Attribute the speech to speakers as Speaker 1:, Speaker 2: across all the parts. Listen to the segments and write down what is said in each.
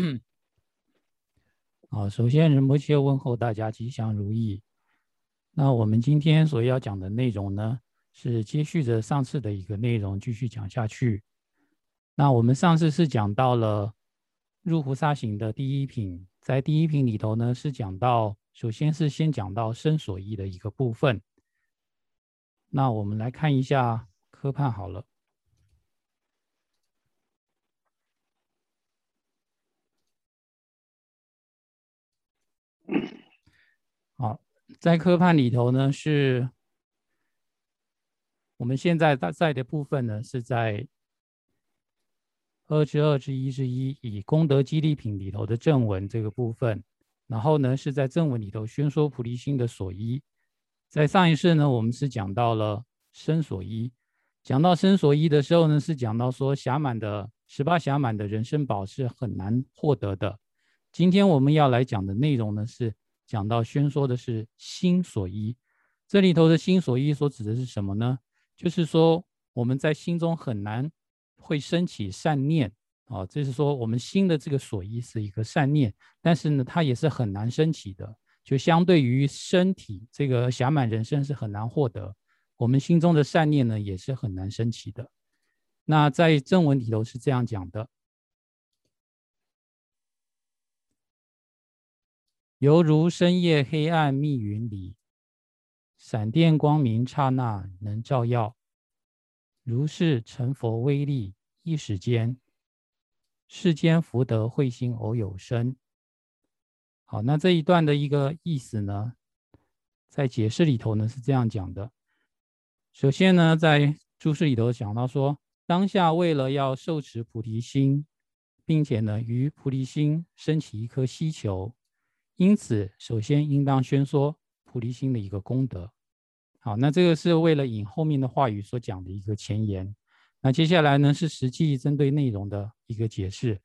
Speaker 1: 好，首先仁波切问候大家吉祥如意。那我们今天所要讲的内容呢，是接续着上次的一个内容继续讲下去。那我们上次是讲到了入菩萨行的第一品，在第一品里头呢，是讲到首先是先讲到身所依的一个部分。那我们来看一下科判好了。好，在科判里头呢，是我们现在在在的部分呢，是在二之二之一之一，以功德激励品里头的正文这个部分，然后呢，是在正文里头宣说菩提心的所依。在上一世呢，我们是讲到了身所依，讲到身所依的时候呢，是讲到说暇满的十八暇满的人生宝是很难获得的。今天我们要来讲的内容呢，是讲到宣说的是心所依。这里头的心所依所指的是什么呢？就是说我们在心中很难会升起善念啊，就是说我们心的这个所依是一个善念，但是呢，它也是很难升起的。就相对于身体这个暇满人生是很难获得，我们心中的善念呢，也是很难升起的。那在正文里头是这样讲的。犹如深夜黑暗密云里，闪电光明刹那能照耀。如是成佛威力，一时间，世间福德慧心偶有生。好，那这一段的一个意思呢，在解释里头呢是这样讲的。首先呢，在注释里头讲到说，当下为了要受持菩提心，并且呢，于菩提心升起一颗希求。因此，首先应当宣说菩提心的一个功德。好，那这个是为了引后面的话语所讲的一个前言。那接下来呢，是实际针对内容的一个解释。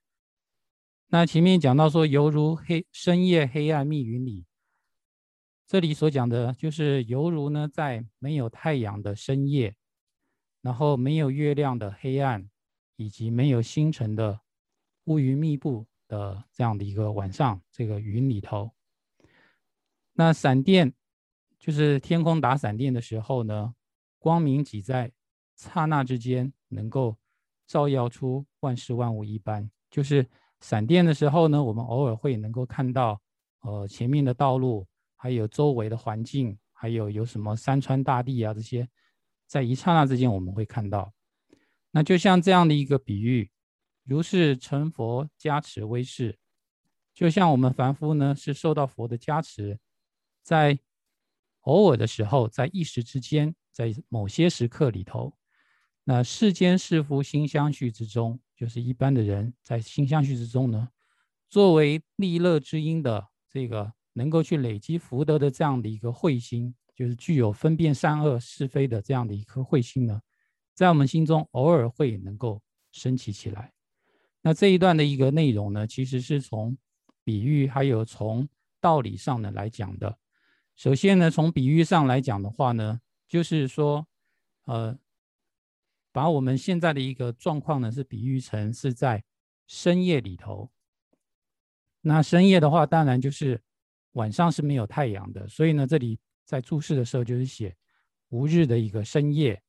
Speaker 1: 那前面讲到说，犹如黑深夜黑暗密云里，这里所讲的就是犹如呢，在没有太阳的深夜，然后没有月亮的黑暗，以及没有星辰的乌云密布。的这样的一个晚上，这个云里头，那闪电就是天空打闪电的时候呢，光明挤在刹那之间，能够照耀出万事万物一般。就是闪电的时候呢，我们偶尔会能够看到，呃，前面的道路，还有周围的环境，还有有什么山川大地啊这些，在一刹那之间我们会看到。那就像这样的一个比喻。如是成佛加持威势，就像我们凡夫呢，是受到佛的加持，在偶尔的时候，在一时之间，在某些时刻里头，那世间是夫心相续之中，就是一般的人在心相续之中呢，作为利乐之因的这个能够去累积福德的这样的一个慧心，就是具有分辨善恶是非的这样的一颗慧心呢，在我们心中偶尔会能够升起起来。那这一段的一个内容呢，其实是从比喻还有从道理上呢来讲的。首先呢，从比喻上来讲的话呢，就是说，呃，把我们现在的一个状况呢，是比喻成是在深夜里头。那深夜的话，当然就是晚上是没有太阳的，所以呢，这里在注释的时候就是写无日的一个深夜。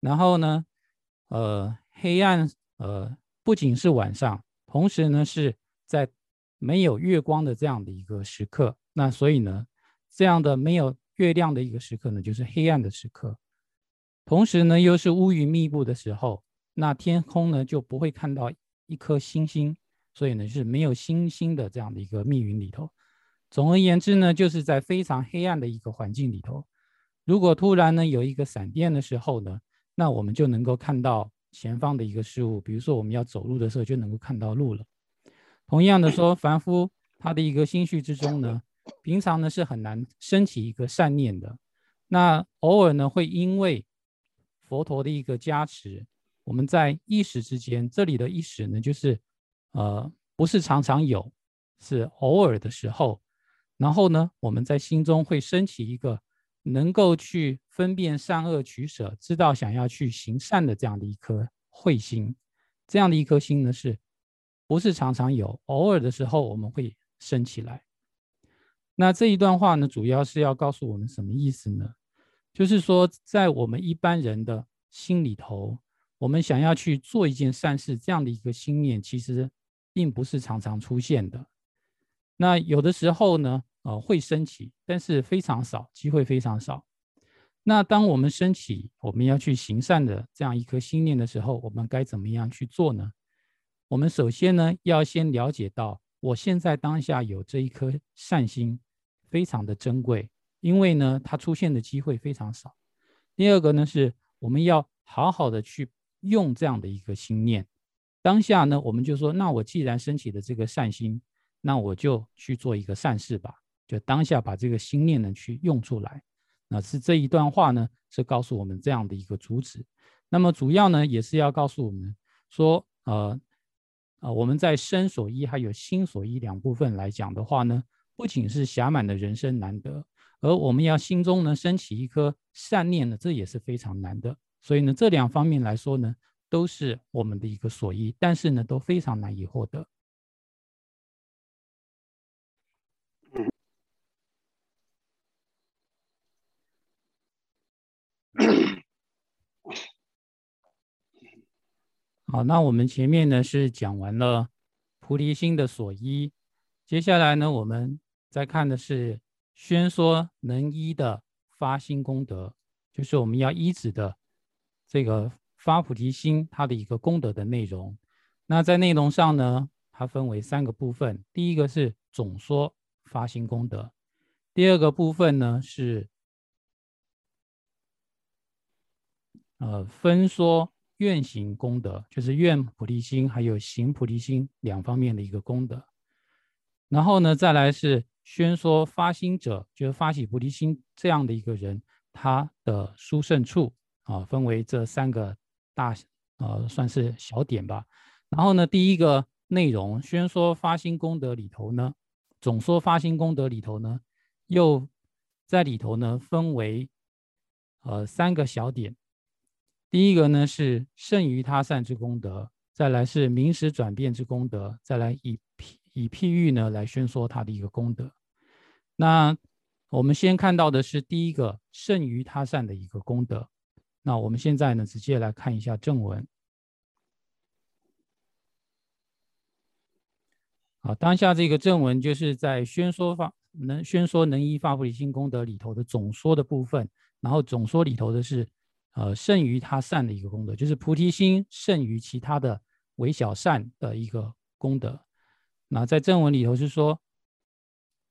Speaker 1: 然后呢？呃，黑暗，呃，不仅是晚上，同时呢是在没有月光的这样的一个时刻。那所以呢，这样的没有月亮的一个时刻呢，就是黑暗的时刻。同时呢，又是乌云密布的时候，那天空呢就不会看到一颗星星，所以呢是没有星星的这样的一个密云里头。总而言之呢，就是在非常黑暗的一个环境里头，如果突然呢有一个闪电的时候呢。那我们就能够看到前方的一个事物，比如说我们要走路的时候就能够看到路了。同样的说，凡夫他的一个心绪之中呢，平常呢是很难升起一个善念的。那偶尔呢会因为佛陀的一个加持，我们在一时之间，这里的一时呢就是呃不是常常有，是偶尔的时候，然后呢我们在心中会升起一个。能够去分辨善恶取舍，知道想要去行善的这样的一颗慧心，这样的一颗心呢，是不是常常有？偶尔的时候我们会升起来。那这一段话呢，主要是要告诉我们什么意思呢？就是说，在我们一般人的心里头，我们想要去做一件善事，这样的一个心念，其实并不是常常出现的。那有的时候呢，呃，会升起，但是非常少，机会非常少。那当我们升起我们要去行善的这样一颗心念的时候，我们该怎么样去做呢？我们首先呢，要先了解到我现在当下有这一颗善心，非常的珍贵，因为呢，它出现的机会非常少。第二个呢，是我们要好好的去用这样的一个心念。当下呢，我们就说，那我既然升起的这个善心，那我就去做一个善事吧，就当下把这个心念呢去用出来。那是这一段话呢，是告诉我们这样的一个主旨。那么主要呢，也是要告诉我们说，呃，呃，我们在身所依还有心所依两部分来讲的话呢，不仅是暇满的人生难得，而我们要心中呢升起一颗善念呢，这也是非常难的。所以呢，这两方面来说呢，都是我们的一个所依，但是呢，都非常难以获得。好，那我们前面呢是讲完了菩提心的所依，接下来呢我们再看的是宣说能依的发心功德，就是我们要依止的这个发菩提心它的一个功德的内容。那在内容上呢，它分为三个部分，第一个是总说发心功德，第二个部分呢是呃分说。愿行功德就是愿菩提心，还有行菩提心两方面的一个功德。然后呢，再来是宣说发心者，就是发起菩提心这样的一个人，他的殊胜处啊，分为这三个大呃，算是小点吧。然后呢，第一个内容宣说发心功德里头呢，总说发心功德里头呢，又在里头呢分为呃三个小点。第一个呢是胜于他善之功德，再来是名实转变之功德，再来以譬以譬喻呢来宣说他的一个功德。那我们先看到的是第一个胜于他善的一个功德。那我们现在呢直接来看一下正文。好，当下这个正文就是在宣说法能宣说能依发菩提心功德里头的总说的部分，然后总说里头的是。呃，胜于他善的一个功德，就是菩提心胜于其他的微小善的一个功德。那在正文里头是说，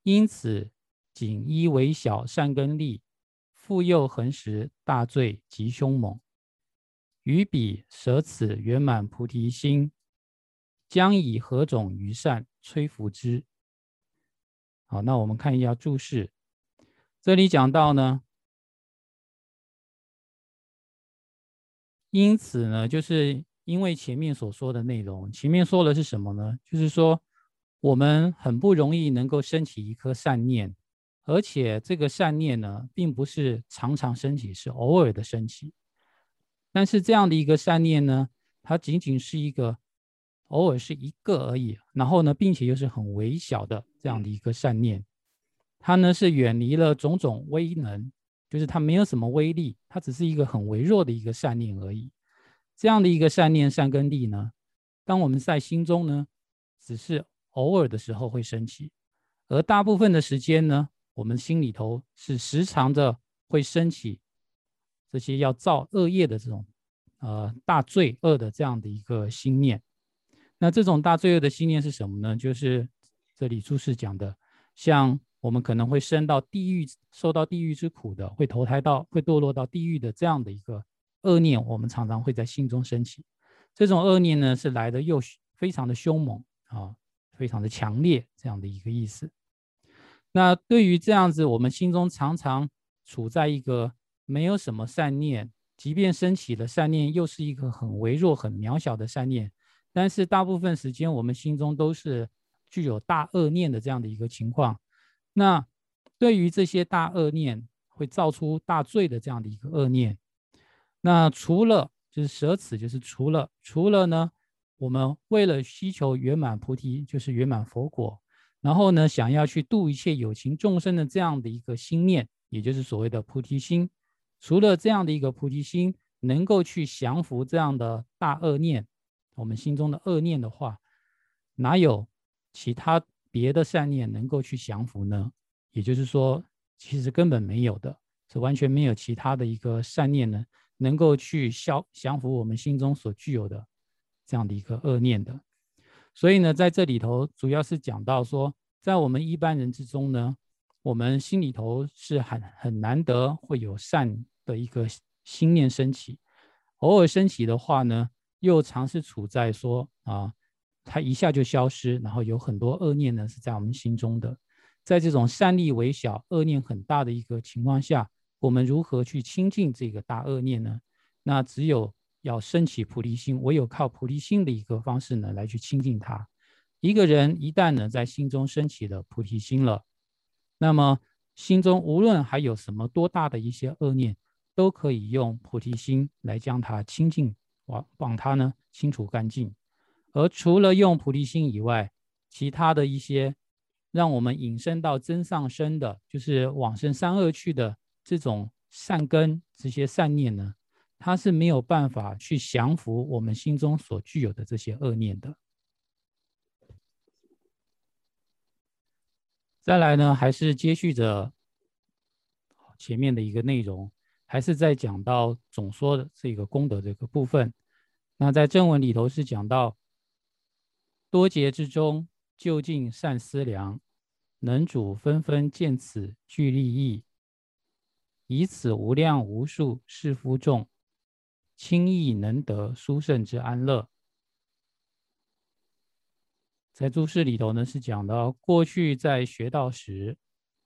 Speaker 1: 因此仅依微小善根力，复又恒时大罪极凶猛，于彼舍此圆满菩提心，将以何种余善摧伏之？好，那我们看一下注释，这里讲到呢。因此呢，就是因为前面所说的内容，前面说的是什么呢？就是说我们很不容易能够升起一颗善念，而且这个善念呢，并不是常常升起，是偶尔的升起。但是这样的一个善念呢，它仅仅是一个偶尔是一个而已，然后呢，并且又是很微小的这样的一个善念，它呢是远离了种种威能。就是它没有什么威力，它只是一个很微弱的一个善念而已。这样的一个善念善根力呢，当我们在心中呢，只是偶尔的时候会升起，而大部分的时间呢，我们心里头是时常的会升起这些要造恶业的这种呃大罪恶的这样的一个心念。那这种大罪恶的心念是什么呢？就是这里注释讲的，像。我们可能会升到地狱，受到地狱之苦的，会投胎到，会堕落到地狱的这样的一个恶念，我们常常会在心中升起。这种恶念呢，是来的又非常的凶猛啊，非常的强烈，这样的一个意思。那对于这样子，我们心中常常处在一个没有什么善念，即便升起了善念，又是一个很微弱、很渺小的善念，但是大部分时间我们心中都是具有大恶念的这样的一个情况。那对于这些大恶念会造出大罪的这样的一个恶念，那除了就是舍此，就是除了除了呢，我们为了需求圆满菩提，就是圆满佛果，然后呢，想要去度一切有情众生的这样的一个心念，也就是所谓的菩提心。除了这样的一个菩提心能够去降服这样的大恶念，我们心中的恶念的话，哪有其他别的善念能够去降服呢？也就是说，其实根本没有的，是完全没有其他的一个善念呢，能够去消降服我们心中所具有的这样的一个恶念的。所以呢，在这里头主要是讲到说，在我们一般人之中呢，我们心里头是很很难得会有善的一个心念升起，偶尔升起的话呢，又常是处在说啊，它一下就消失，然后有很多恶念呢是在我们心中的。在这种善力微小、恶念很大的一个情况下，我们如何去清净这个大恶念呢？那只有要升起菩提心，唯有靠菩提心的一个方式呢，来去清净它。一个人一旦呢在心中升起了菩提心了，那么心中无论还有什么多大的一些恶念，都可以用菩提心来将它清净，往往它呢清除干净。而除了用菩提心以外，其他的一些。让我们引申到真上身的，就是往生三恶去的这种善根、这些善念呢，它是没有办法去降服我们心中所具有的这些恶念的。再来呢，还是接续着前面的一个内容，还是在讲到总说的这个功德这个部分。那在正文里头是讲到多劫之中，究竟善思量。能主纷纷见此具利益，以此无量无数世夫众，轻易能得殊胜之安乐。在注释里头呢，是讲到过去在学道时，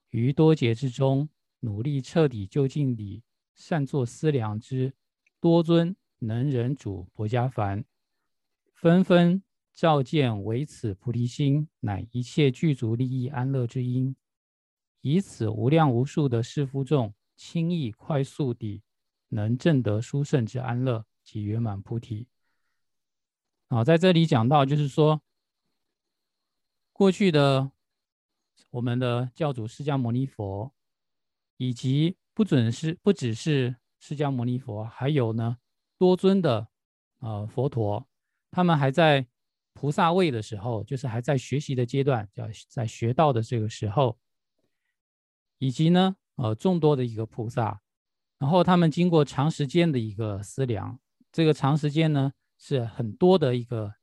Speaker 1: 于多劫之中，努力彻底就近地善作思量之多尊能忍主薄伽梵，纷纷。照见为此菩提心，乃一切具足利益安乐之因。以此无量无数的世夫众，轻易快速地能证得殊胜之安乐及圆满菩提。啊，在这里讲到，就是说，过去的我们的教主释迦牟尼佛，以及不准是不只是释迦牟尼佛，还有呢多尊的呃佛陀，他们还在。菩萨位的时候，就是还在学习的阶段，叫在学道的这个时候，以及呢，呃，众多的一个菩萨，然后他们经过长时间的一个思量，这个长时间呢是很多的一个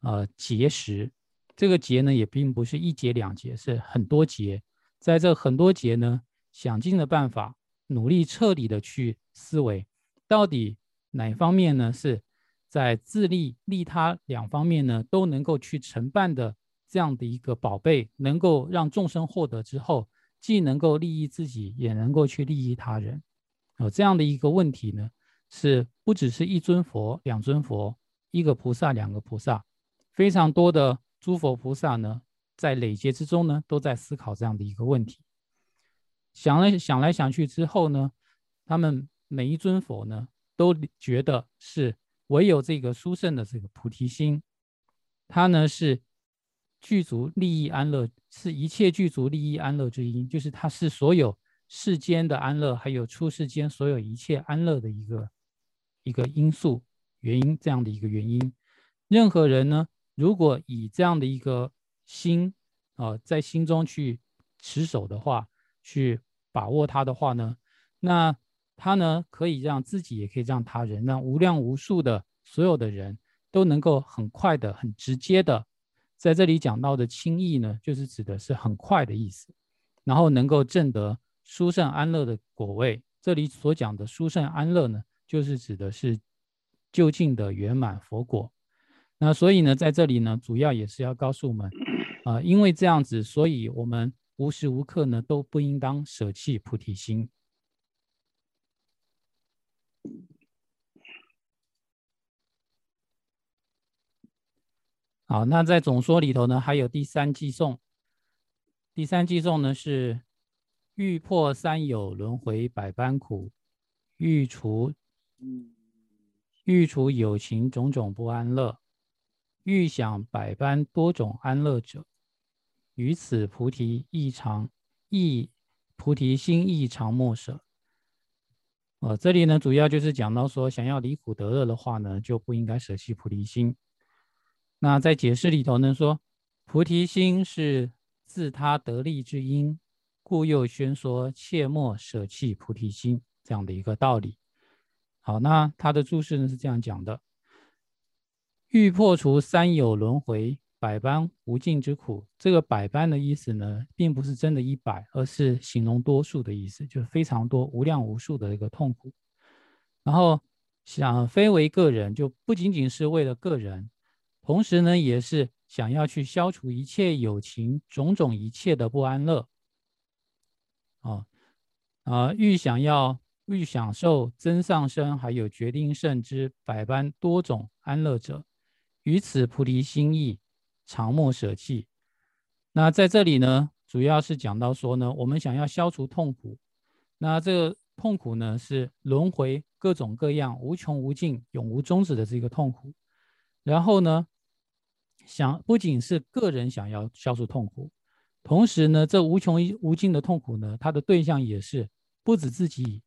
Speaker 1: 呃节食，这个结呢也并不是一结两结，是很多结，在这很多结呢，想尽的办法，努力彻底的去思维，到底哪方面呢是。在自利利他两方面呢，都能够去承办的这样的一个宝贝，能够让众生获得之后，既能够利益自己，也能够去利益他人。哦，这样的一个问题呢，是不只是一尊佛、两尊佛、一个菩萨、两个菩萨，非常多的诸佛菩萨呢，在累劫之中呢，都在思考这样的一个问题。想来想来想去之后呢，他们每一尊佛呢，都觉得是。唯有这个殊胜的这个菩提心，它呢是具足利益安乐，是一切具足利益安乐之因，就是它是所有世间的安乐，还有出世间所有一切安乐的一个一个因素原因，这样的一个原因。任何人呢，如果以这样的一个心啊，在心中去持守的话，去把握它的话呢，那。他呢，可以让自己，也可以让他人，让无量无数的所有的人都能够很快的、很直接的，在这里讲到的轻易呢，就是指的是很快的意思，然后能够证得殊胜安乐的果位。这里所讲的殊胜安乐呢，就是指的是就近的圆满佛果。那所以呢，在这里呢，主要也是要告诉我们，啊，因为这样子，所以我们无时无刻呢都不应当舍弃菩提心。好，那在总说里头呢，还有第三寄颂。第三寄颂呢是欲破三有轮回百般苦，欲除欲除有情种种不安乐，欲享百般多种安乐者，于此菩提异常亦菩提心异常莫舍。呃，这里呢，主要就是讲到说，想要离苦得乐的话呢，就不应该舍弃菩提心。那在解释里头呢，说菩提心是自他得利之因，故又宣说切莫舍弃菩提心这样的一个道理。好，那他的注释呢是这样讲的：欲破除三有轮回。百般无尽之苦，这个百般的意思呢，并不是真的一百，而是形容多数的意思，就是非常多、无量无数的一个痛苦。然后想非为个人，就不仅仅是为了个人，同时呢，也是想要去消除一切友情种种一切的不安乐。啊啊，欲想要欲享受增上生，还有决定胜之百般多种安乐者，于此菩提心意。常莫舍弃。那在这里呢，主要是讲到说呢，我们想要消除痛苦，那这个痛苦呢是轮回各种各样、无穷无尽、永无终止的这个痛苦。然后呢，想不仅是个人想要消除痛苦，同时呢，这无穷无尽的痛苦呢，它的对象也是不止自己，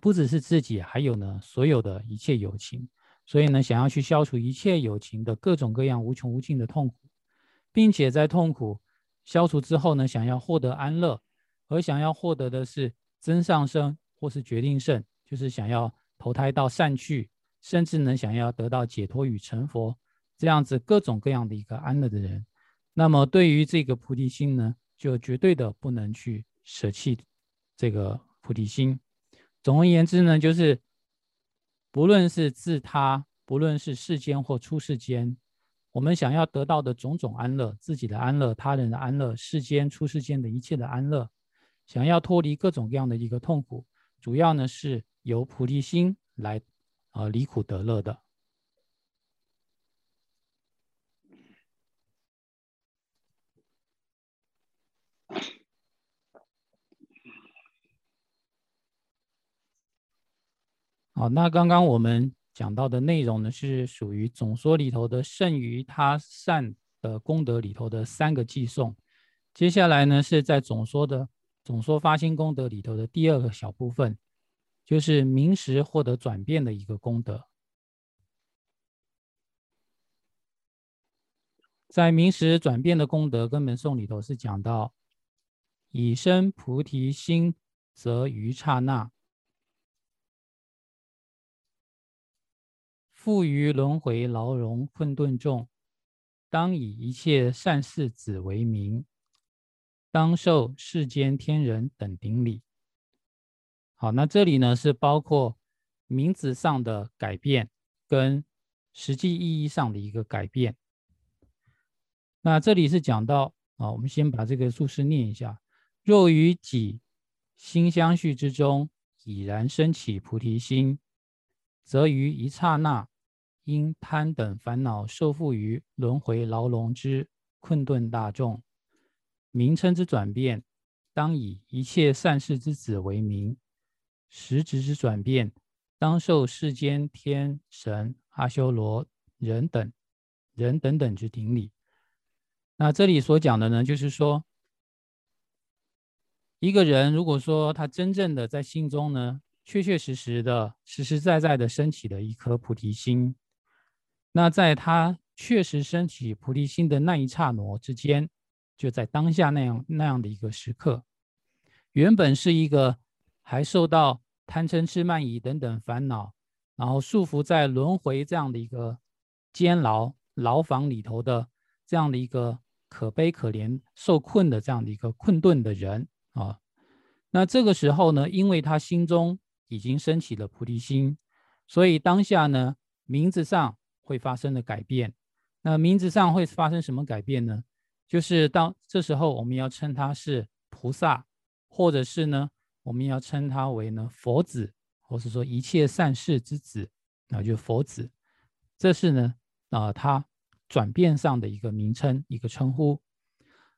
Speaker 1: 不只是自己，还有呢所有的一切友情。所以呢，想要去消除一切友情的各种各样无穷无尽的痛苦。并且在痛苦消除之后呢，想要获得安乐，而想要获得的是真上生或是决定胜，就是想要投胎到善趣，甚至呢想要得到解脱与成佛这样子各种各样的一个安乐的人，那么对于这个菩提心呢，就绝对的不能去舍弃这个菩提心。总而言之呢，就是不论是自他，不论是世间或出世间。我们想要得到的种种安乐，自己的安乐、他人的安乐、世间出世间的一切的安乐，想要脱离各种各样的一个痛苦，主要呢是由菩提心来，呃，离苦得乐的。好，那刚刚我们。讲到的内容呢，是属于总说里头的剩余他善的功德里头的三个寄送。接下来呢，是在总说的总说发心功德里头的第二个小部分，就是明时获得转变的一个功德。在明时转变的功德根本颂里头是讲到，以生菩提心，则于刹那。富于轮回牢笼困顿众，当以一切善事子为名，当受世间天人等顶礼。好，那这里呢是包括名字上的改变跟实际意义上的一个改变。那这里是讲到啊，我们先把这个注释念一下：若于己心相续之中已然升起菩提心，则于一刹那。因贪等烦恼受缚于轮回牢笼之困顿大众，名称之转变，当以一切善事之子为名；实质之转变，当受世间天神、阿修罗、人等人等等之顶礼。那这里所讲的呢，就是说，一个人如果说他真正的在心中呢，确确实实的、实实在在的升起了一颗菩提心。那在他确实升起菩提心的那一刹那之间，就在当下那样那样的一个时刻，原本是一个还受到贪嗔痴慢疑等等烦恼，然后束缚在轮回这样的一个监牢牢房里头的这样的一个可悲可怜受困的这样的一个困顿的人啊，那这个时候呢，因为他心中已经升起了菩提心，所以当下呢，名字上。会发生的改变，那名字上会发生什么改变呢？就是当这时候，我们要称他是菩萨，或者是呢，我们要称他为呢佛子，或是说一切善事之子，那就佛子。这是呢啊，他转变上的一个名称，一个称呼。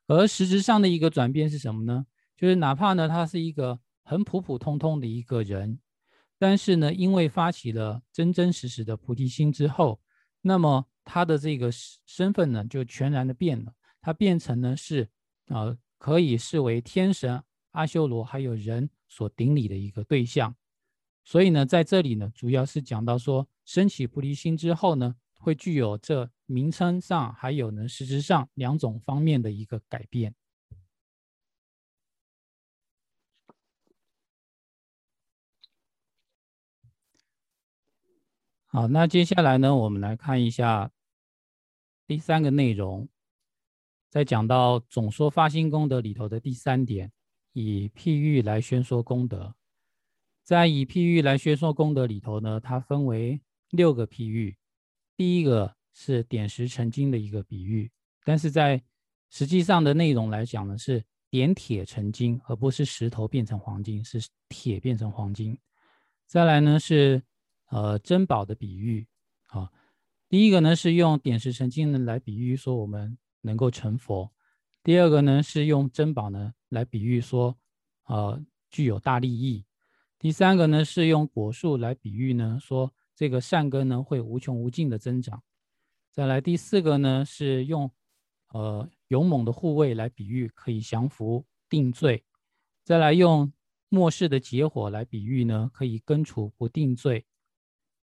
Speaker 1: 而实质上的一个转变是什么呢？就是哪怕呢，他是一个很普普通通的一个人，但是呢，因为发起了真真实实的菩提心之后。那么他的这个身份呢就全然的变了，他变成呢是呃可以视为天神阿修罗还有人所顶礼的一个对象。所以呢，在这里呢，主要是讲到说，升起菩提心之后呢，会具有这名称上还有呢实质上两种方面的一个改变。好，那接下来呢，我们来看一下第三个内容，在讲到总说发心功德里头的第三点，以譬喻来宣说功德。在以譬喻来宣说功德里头呢，它分为六个譬喻。第一个是点石成金的一个比喻，但是在实际上的内容来讲呢，是点铁成金，而不是石头变成黄金，是铁变成黄金。再来呢是呃珍宝的比喻啊，第一个呢是用点石成金呢来比喻说我们能够成佛，第二个呢是用珍宝呢来比喻说呃具有大利益。第三个呢是用果树来比喻呢，说这个善根呢会无穷无尽的增长。再来第四个呢是用呃勇猛的护卫来比喻可以降服定罪。再来用末世的结火来比喻呢，可以根除不定罪。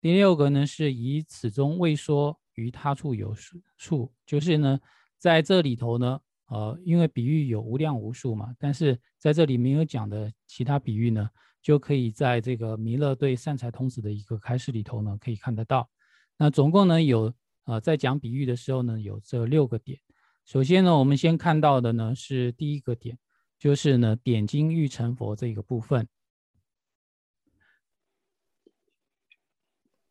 Speaker 1: 第六个呢是以此中未说于他处有数，就是呢在这里头呢，呃，因为比喻有无量无数嘛，但是在这里没有讲的其他比喻呢。就可以在这个弥勒对善财童子的一个开示里头呢，可以看得到。那总共呢有呃，在讲比喻的时候呢，有这六个点。首先呢，我们先看到的呢是第一个点，就是呢点睛欲成佛这个部分。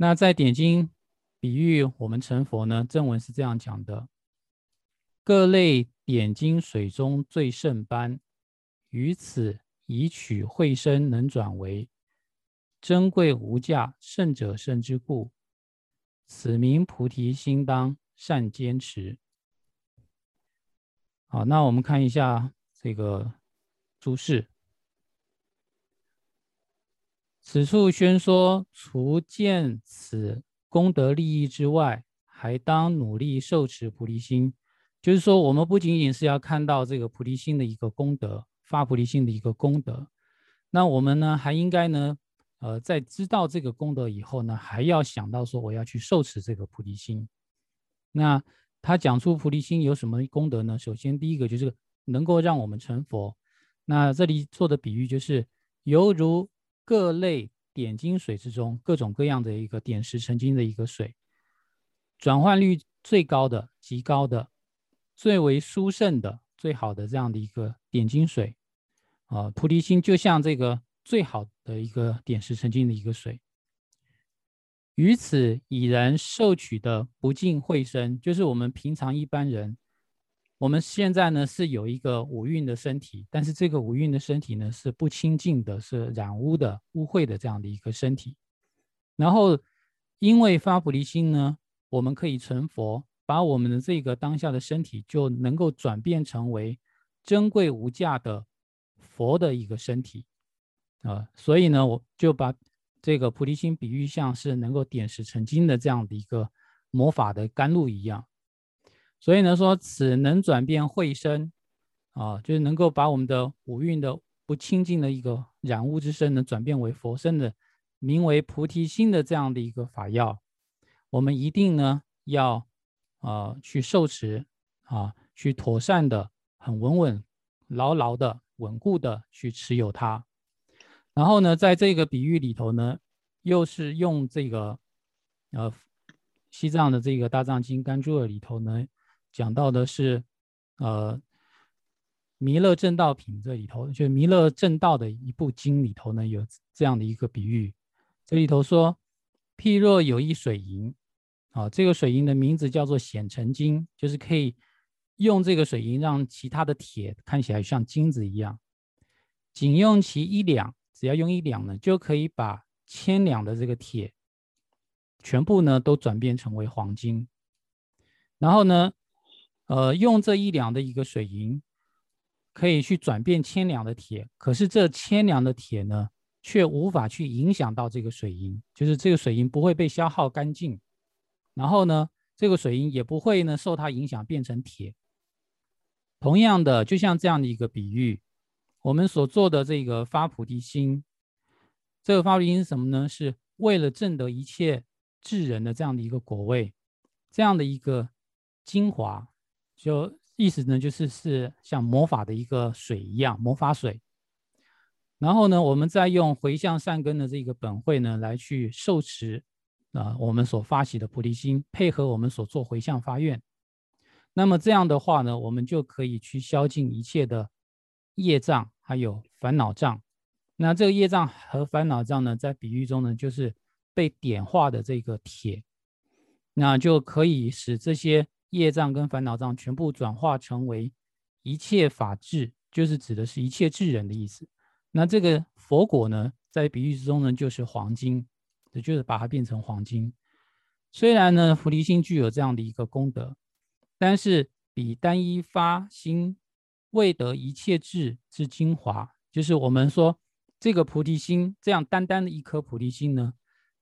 Speaker 1: 那在点睛比喻我们成佛呢，正文是这样讲的：各类点睛水中最胜般，于此。以取慧身能转为珍贵无价圣者圣之故，此名菩提心当善坚持。好，那我们看一下这个注释。此处宣说，除见此功德利益之外，还当努力受持菩提心。就是说，我们不仅仅是要看到这个菩提心的一个功德。发菩提心的一个功德，那我们呢还应该呢，呃，在知道这个功德以后呢，还要想到说我要去受持这个菩提心。那他讲出菩提心有什么功德呢？首先第一个就是能够让我们成佛。那这里做的比喻就是犹如各类点金水之中各种各样的一个点石成金的一个水，转换率最高的、极高的、最为殊胜的。最好的这样的一个点金水，啊，菩提心就像这个最好的一个点石成金的一个水。于此已然受取的不净慧身，就是我们平常一般人，我们现在呢是有一个五蕴的身体，但是这个五蕴的身体呢是不清净的，是染污的、污秽的这样的一个身体。然后因为发菩提心呢，我们可以成佛。把我们的这个当下的身体就能够转变成为珍贵无价的佛的一个身体啊，所以呢，我就把这个菩提心比喻像是能够点石成金的这样的一个魔法的甘露一样。所以呢，说此能转变慧身啊，就是能够把我们的五蕴的不清净的一个染污之身呢，转变为佛身的，名为菩提心的这样的一个法药，我们一定呢要。啊，去受持啊，去妥善的、很稳稳、牢牢的、稳固的去持有它。然后呢，在这个比喻里头呢，又是用这个呃西藏的这个大藏经甘珠尔里头呢，讲到的是呃弥勒正道品这里头，就弥勒正道的一部经里头呢，有这样的一个比喻。这里头说，譬若有一水银。啊，这个水银的名字叫做显成金，就是可以用这个水银让其他的铁看起来像金子一样。仅用其一两，只要用一两呢，就可以把千两的这个铁全部呢都转变成为黄金。然后呢，呃，用这一两的一个水银可以去转变千两的铁，可是这千两的铁呢，却无法去影响到这个水银，就是这个水银不会被消耗干净。然后呢，这个水银也不会呢受它影响变成铁。同样的，就像这样的一个比喻，我们所做的这个发菩提心，这个发菩提心是什么呢？是为了证得一切智人的这样的一个果位，这样的一个精华，就意思呢就是是像魔法的一个水一样，魔法水。然后呢，我们再用回向善根的这个本会呢，来去受持啊，我们所发起的菩提心，配合我们所做回向发愿，那么这样的话呢，我们就可以去消尽一切的业障，还有烦恼障。那这个业障和烦恼障呢，在比喻中呢，就是被点化的这个铁，那就可以使这些业障跟烦恼障全部转化成为一切法智，就是指的是一切智人的意思。那这个佛果呢，在比喻之中呢，就是黄金，也就是把它变成黄金。虽然呢，菩提心具有这样的一个功德，但是比单一发心未得一切智之精华，就是我们说这个菩提心这样单单的一颗菩提心呢，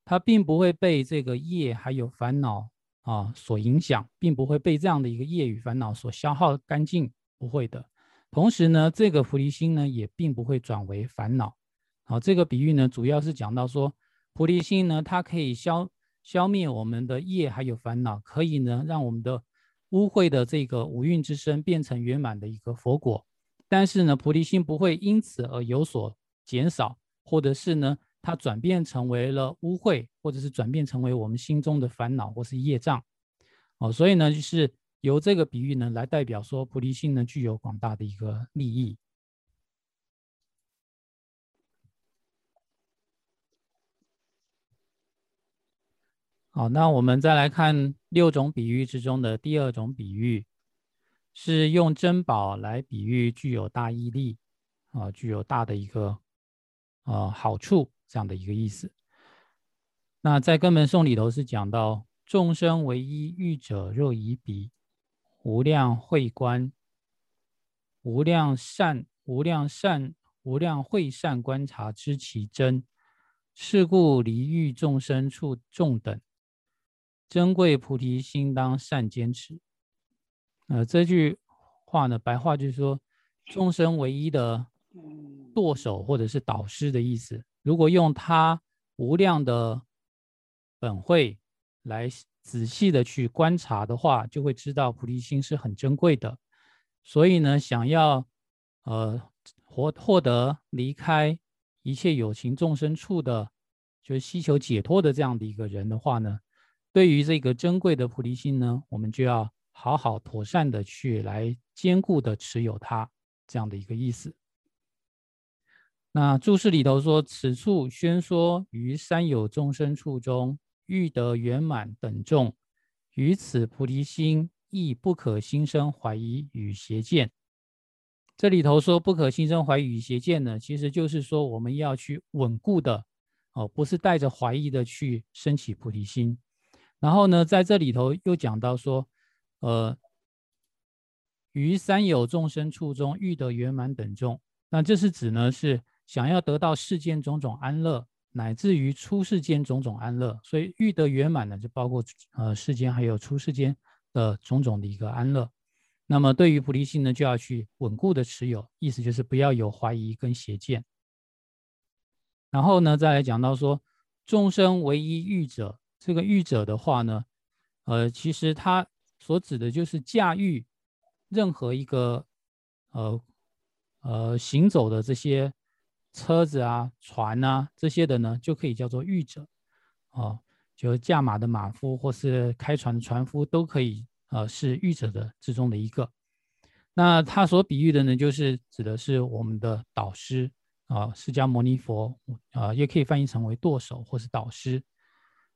Speaker 1: 它并不会被这个业还有烦恼啊所影响，并不会被这样的一个业与烦恼所消耗干净，不会的。同时呢，这个菩提心呢也并不会转为烦恼。好，这个比喻呢主要是讲到说，菩提心呢它可以消消灭我们的业还有烦恼，可以呢让我们的污秽的这个五蕴之身变成圆满的一个佛果。但是呢，菩提心不会因此而有所减少，或者是呢它转变成为了污秽，或者是转变成为我们心中的烦恼或是业障。哦，所以呢就是。由这个比喻呢来代表说，菩提心呢具有广大的一个利益。好，那我们再来看六种比喻之中的第二种比喻，是用珍宝来比喻具有大毅力啊，具有大的一个呃好处这样的一个意思。那在根本颂里头是讲到众生唯一欲者，若以彼。无量慧观，无量善，无量善，无量慧善观察知其真。是故离欲众生处众等，珍贵菩提心当善坚持。呃，这句话呢，白话就是说，众生唯一的舵手或者是导师的意思。如果用他无量的本慧来。仔细的去观察的话，就会知道菩提心是很珍贵的。所以呢，想要呃获获得离开一切有情众生处的，就是希求解脱的这样的一个人的话呢，对于这个珍贵的菩提心呢，我们就要好好妥善的去来坚固的持有它这样的一个意思。那注释里头说：“此处宣说于三有众生处中。”欲得圆满等众，于此菩提心亦不可心生怀疑与邪见。这里头说不可心生怀疑与邪见呢，其实就是说我们要去稳固的哦，不是带着怀疑的去升起菩提心。然后呢，在这里头又讲到说，呃，于三有众生处中欲得圆满等众，那这是指呢是想要得到世间种种安乐。乃至于出世间种种安乐，所以欲得圆满呢，就包括呃世间还有出世间的种种的一个安乐。那么对于菩提心呢，就要去稳固的持有，意思就是不要有怀疑跟邪见。然后呢，再来讲到说众生唯一欲者，这个欲者的话呢，呃，其实它所指的就是驾驭任何一个呃呃行走的这些。车子啊、船啊这些的呢，就可以叫做御者，哦，就驾马的马夫或是开船的船夫都可以，呃，是御者的之中的一个。那他所比喻的呢，就是指的是我们的导师啊，释迦牟尼佛啊，也可以翻译成为舵手或是导师。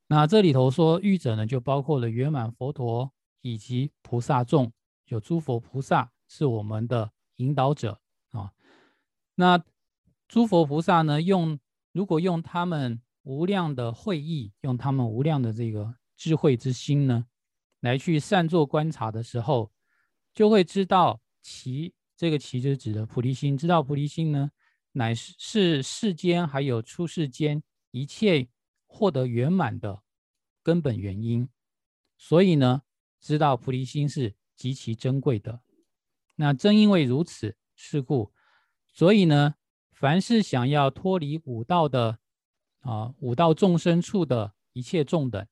Speaker 1: 那这里头说御者呢，就包括了圆满佛陀以及菩萨众，有诸佛菩萨是我们的引导者啊。那诸佛菩萨呢，用如果用他们无量的慧意，用他们无量的这个智慧之心呢，来去善作观察的时候，就会知道其这个其就指的菩提心，知道菩提心呢，乃是是世间还有出世间一切获得圆满的根本原因。所以呢，知道菩提心是极其珍贵的。那正因为如此，是故，所以呢，凡是想要脱离五道的啊五道众生处的一切众等，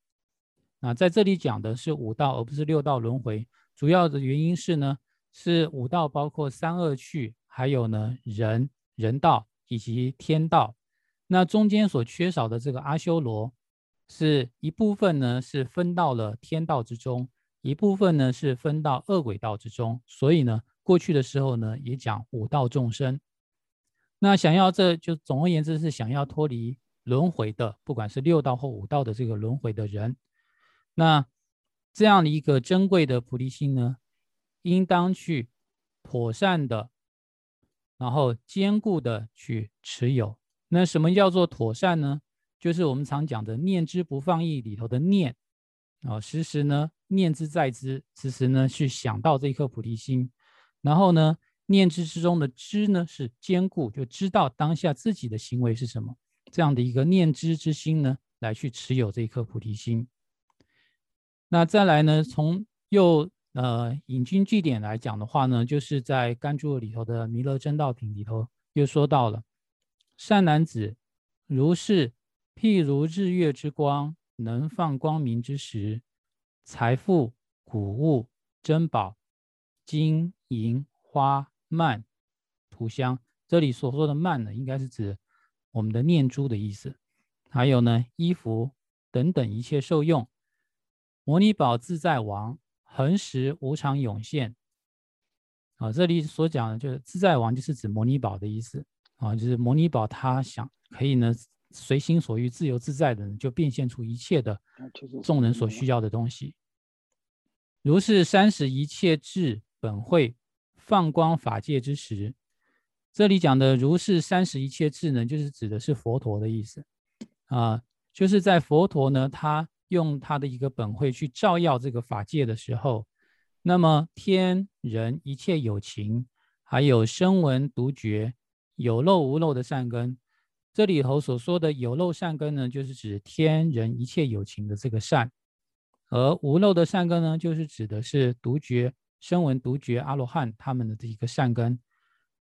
Speaker 1: 那在这里讲的是五道，而不是六道轮回。主要的原因是呢，是五道包括三恶趣，还有呢人人道以及天道。那中间所缺少的这个阿修罗，是一部分呢是分到了天道之中，一部分呢是分到恶鬼道之中。所以呢，过去的时候呢也讲五道众生。那想要这就总而言之是想要脱离轮回的，不管是六道或五道的这个轮回的人，那。这样的一个珍贵的菩提心呢，应当去妥善的，然后坚固的去持有。那什么叫做妥善呢？就是我们常讲的“念之不放逸”里头的“念”啊，时时呢念之在之，时时呢去想到这一颗菩提心。然后呢，念之之中的“知”呢是坚固，就知道当下自己的行为是什么。这样的一个念知之心呢，来去持有这一颗菩提心。那再来呢？从又呃引经据典来讲的话呢，就是在《甘珠里头的《弥勒真道品》里头又说到了：善男子，如是譬如日月之光，能放光明之时，财富、谷物、珍宝、金银花曼、涂香。这里所说的慢呢，应该是指我们的念珠的意思。还有呢，衣服等等一切受用。摩尼宝自在王，恒时无常涌现。啊，这里所讲的就是自在王，就是指摩尼宝的意思。啊，就是摩尼宝，他想可以呢，随心所欲、自由自在的，就变现出一切的众人所需要的东西。如是三十一切智本会放光法界之时，这里讲的如是三十一切智呢，就是指的是佛陀的意思。啊，就是在佛陀呢，他。用他的一个本会去照耀这个法界的时候，那么天人一切有情，还有声闻独觉，有漏无漏的善根，这里头所说的有漏善根呢，就是指天人一切有情的这个善；而无漏的善根呢，就是指的是独觉、声闻独觉、阿罗汉他们的这一个善根。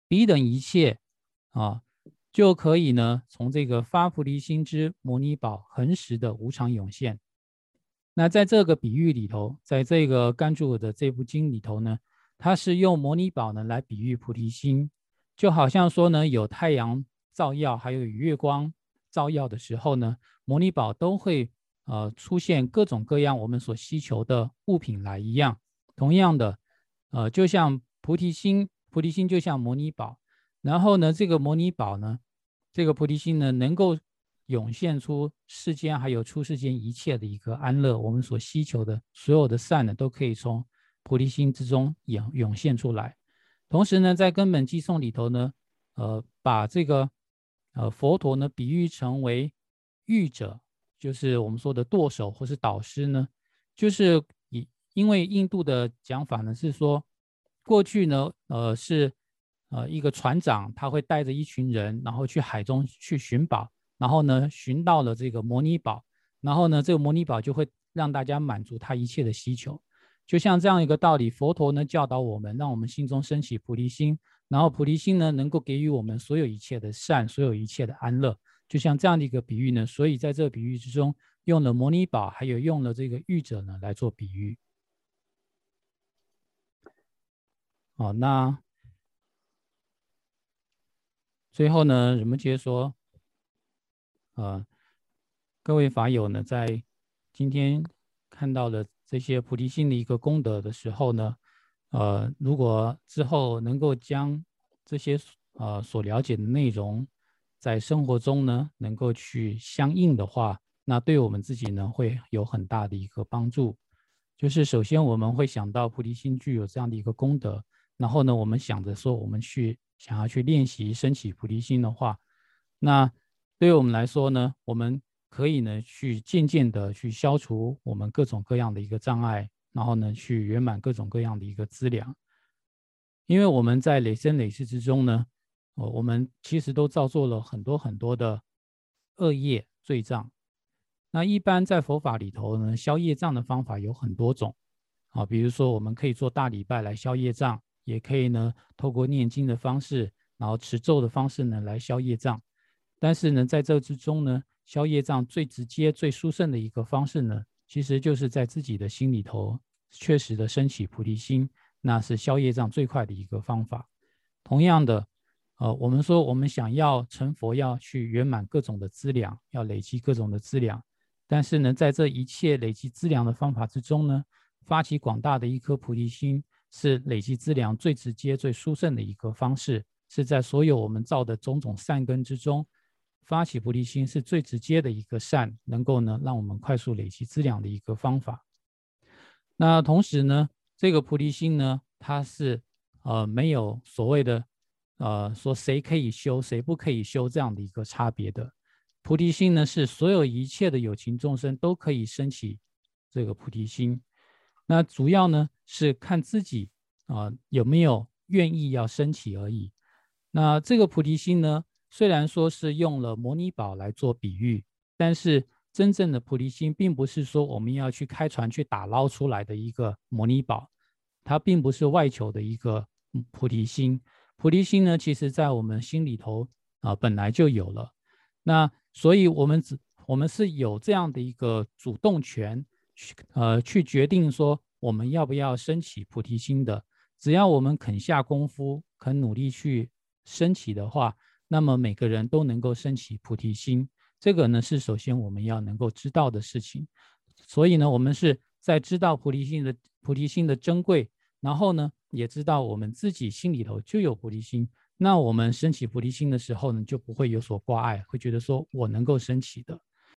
Speaker 1: 彼等一切啊，就可以呢，从这个发菩提心之摩尼宝恒时的无常涌现。那在这个比喻里头，在这个甘珠的这部经里头呢，它是用摩尼宝呢来比喻菩提心，就好像说呢，有太阳照耀，还有月光照耀的时候呢，摩尼宝都会呃出现各种各样我们所需求的物品来一样。同样的，呃，就像菩提心，菩提心就像摩尼宝，然后呢，这个摩尼宝呢，这个菩提心呢，能够。涌现出世间还有出世间一切的一个安乐，我们所需求的所有的善呢，都可以从菩提心之中涌涌现出来。同时呢，在根本寄颂里头呢，呃，把这个呃佛陀呢比喻成为御者，就是我们说的舵手或是导师呢，就是因为印度的讲法呢是说，过去呢，呃是呃一个船长，他会带着一群人，然后去海中去寻宝。然后呢，寻到了这个摩尼宝，然后呢，这个摩尼宝就会让大家满足他一切的需求，就像这样一个道理。佛陀呢教导我们，让我们心中升起菩提心，然后菩提心呢能够给予我们所有一切的善，所有一切的安乐。就像这样的一个比喻呢，所以在这个比喻之中，用了摩尼宝，还有用了这个喻者呢来做比喻。好，那最后呢，人们接说。呃，各位法友呢，在今天看到了这些菩提心的一个功德的时候呢，呃，如果之后能够将这些呃所了解的内容，在生活中呢能够去相应的话，那对我们自己呢会有很大的一个帮助。就是首先我们会想到菩提心具有这样的一个功德，然后呢，我们想着说我们去想要去练习升起菩提心的话，那。对于我们来说呢，我们可以呢去渐渐的去消除我们各种各样的一个障碍，然后呢去圆满各种各样的一个资粮。因为我们在累生累世之中呢，哦，我们其实都造作了很多很多的恶业罪障。那一般在佛法里头呢，消业障的方法有很多种啊，比如说我们可以做大礼拜来消业障，也可以呢透过念经的方式，然后持咒的方式呢来消业障。但是呢，在这之中呢，消业障最直接、最殊胜的一个方式呢，其实就是在自己的心里头确实的升起菩提心，那是消业障最快的一个方法。同样的，呃，我们说我们想要成佛，要去圆满各种的资粮，要累积各种的资粮。但是呢，在这一切累积资粮的方法之中呢，发起广大的一颗菩提心，是累积资粮最直接、最殊胜的一个方式，是在所有我们造的种种善根之中。发起菩提心是最直接的一个善，能够呢让我们快速累积资粮的一个方法。那同时呢，这个菩提心呢，它是呃没有所谓的呃说谁可以修，谁不可以修这样的一个差别的。菩提心呢，是所有一切的有情众生都可以升起这个菩提心。那主要呢是看自己啊有没有愿意要升起而已。那这个菩提心呢？虽然说是用了摩尼宝来做比喻，但是真正的菩提心并不是说我们要去开船去打捞出来的一个摩尼宝，它并不是外求的一个菩提心。菩提心呢，其实在我们心里头啊本来就有了。那所以我们只我们是有这样的一个主动权，去呃去决定说我们要不要升起菩提心的。只要我们肯下功夫，肯努力去升起的话。那么每个人都能够升起菩提心，这个呢是首先我们要能够知道的事情。所以呢，我们是在知道菩提心的菩提心的珍贵，然后呢，也知道我们自己心里头就有菩提心。那我们升起菩提心的时候呢，就不会有所挂碍，会觉得说我能够升起的。